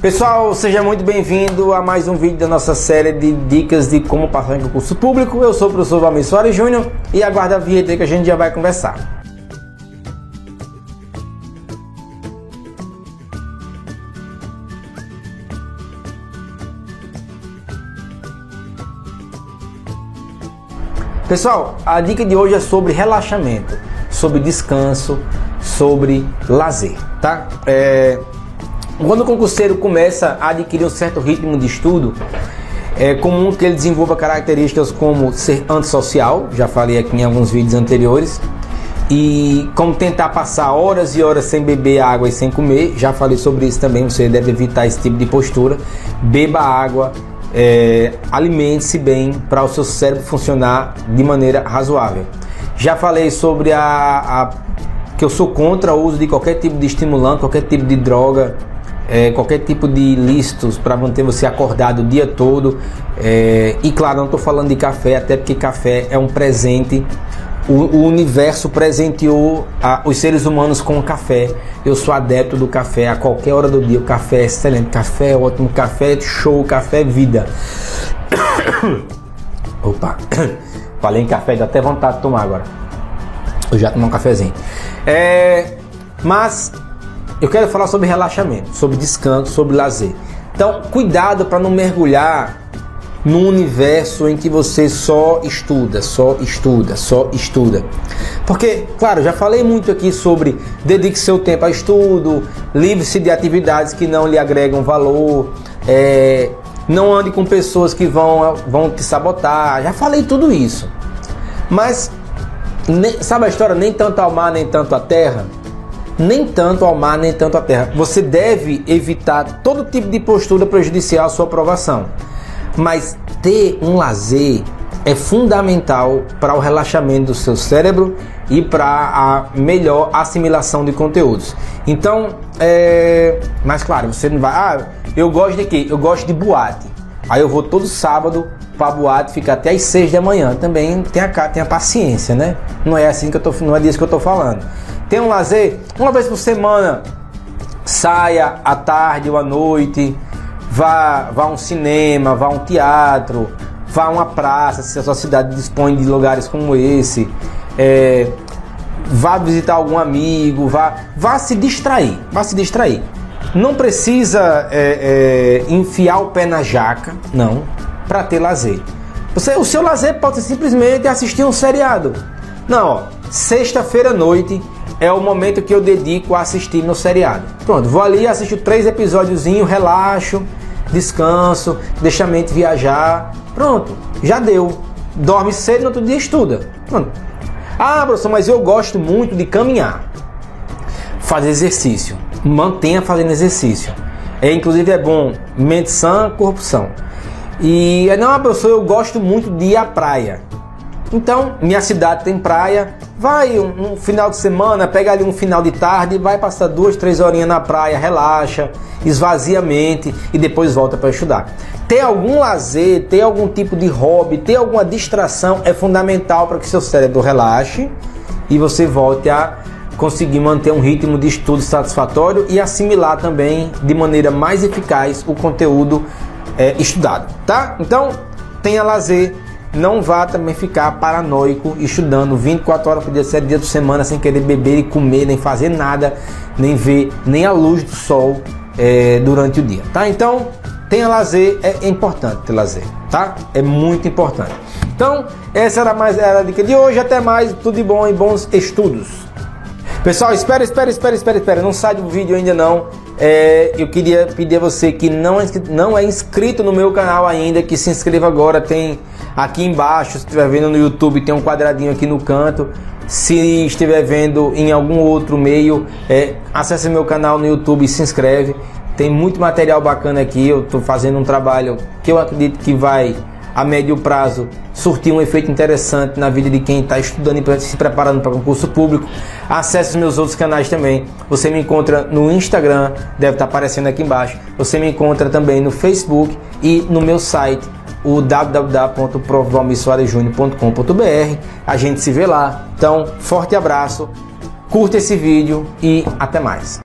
Pessoal, seja muito bem-vindo a mais um vídeo da nossa série de dicas de como passar em concurso público. Eu sou o professor Valmir Soares Júnior e aguarda a vinheta que a gente já vai conversar. Pessoal, a dica de hoje é sobre relaxamento, sobre descanso, sobre lazer, tá? É, quando o concurseiro começa a adquirir um certo ritmo de estudo, é comum que ele desenvolva características como ser antissocial, já falei aqui em alguns vídeos anteriores, e como tentar passar horas e horas sem beber água e sem comer, já falei sobre isso também, você deve evitar esse tipo de postura. Beba água, é, alimente-se bem para o seu cérebro funcionar de maneira razoável. Já falei sobre a, a que eu sou contra o uso de qualquer tipo de estimulante, qualquer tipo de droga é, qualquer tipo de listos para manter você acordado o dia todo. É, e claro, não estou falando de café, até porque café é um presente. O, o universo presenteou a, os seres humanos com o café. Eu sou adepto do café a qualquer hora do dia. O café é excelente, café é ótimo, café é show, café é vida. Opa, falei em café, dá até vontade de tomar agora. Eu já tomei um cafezinho. É, mas eu quero falar sobre relaxamento, sobre descanso, sobre lazer. Então, cuidado para não mergulhar num universo em que você só estuda, só estuda, só estuda. Porque, claro, já falei muito aqui sobre dedique seu tempo a estudo, livre-se de atividades que não lhe agregam valor, é, não ande com pessoas que vão, vão te sabotar. Já falei tudo isso. Mas, sabe a história? Nem tanto ao mar, nem tanto à terra nem tanto ao mar, nem tanto à terra. Você deve evitar todo tipo de postura prejudicial à sua aprovação. Mas ter um lazer é fundamental para o relaxamento do seu cérebro e para a melhor assimilação de conteúdos. Então, é... mas claro, você não vai. Ah, eu gosto de quê? Eu gosto de boate. Aí eu vou todo sábado para boate, fica até às 6 da manhã. Também tenha, tenha paciência, né? Não é assim que eu tô, não é disso que eu tô falando. Tem um lazer, uma vez por semana, saia à tarde ou à noite, vá, vá a um cinema, vá a um teatro, vá a uma praça, se a sua cidade dispõe de lugares como esse. É, vá visitar algum amigo, vá, vá se distrair, vá se distrair. Não precisa é, é, enfiar o pé na jaca, não, para ter lazer. Você, o seu lazer pode ser simplesmente assistir um seriado. Não, sexta-feira à noite é o momento que eu dedico a assistir meu seriado. Pronto, vou ali, assisto três episódiozinhos, relaxo, descanso, deixa a mente viajar. Pronto, já deu. Dorme cedo, no outro dia estuda. Pronto. Ah, professor, mas eu gosto muito de caminhar. Fazer exercício. Mantenha fazendo exercício. É, inclusive é bom mente sã, corpo. E não, professor, eu gosto muito de ir à praia. Então, minha cidade tem praia, vai um, um, final de semana, pega ali um final de tarde, vai passar duas, três horinhas na praia, relaxa, esvazia a mente e depois volta para estudar. Ter algum lazer, ter algum tipo de hobby, ter alguma distração é fundamental para que seu cérebro relaxe e você volte a conseguir manter um ritmo de estudo satisfatório e assimilar também de maneira mais eficaz o conteúdo é, estudado, tá? Então, tenha lazer, não vá também ficar paranoico estudando 24 horas por dia, 7 dias por semana, sem querer beber e comer, nem fazer nada, nem ver nem a luz do sol é, durante o dia, tá? Então, tenha lazer, é, importante ter lazer, tá? É muito importante. Então, essa era mais era a dica de hoje. Até mais, tudo de bom e bons estudos. Pessoal, espera, espera, espera, espera, espera. Não sai do vídeo ainda não. É, eu queria pedir a você que não é, não é inscrito no meu canal ainda, que se inscreva agora. Tem Aqui embaixo, se estiver vendo no YouTube, tem um quadradinho aqui no canto. Se estiver vendo em algum outro meio, é, acesse meu canal no YouTube e se inscreve. Tem muito material bacana aqui. Eu estou fazendo um trabalho que eu acredito que vai, a médio prazo, surtir um efeito interessante na vida de quem está estudando e se preparando para concurso público. Acesse os meus outros canais também. Você me encontra no Instagram, deve estar tá aparecendo aqui embaixo. Você me encontra também no Facebook e no meu site o. A gente se vê lá. Então, forte abraço, curta esse vídeo e até mais.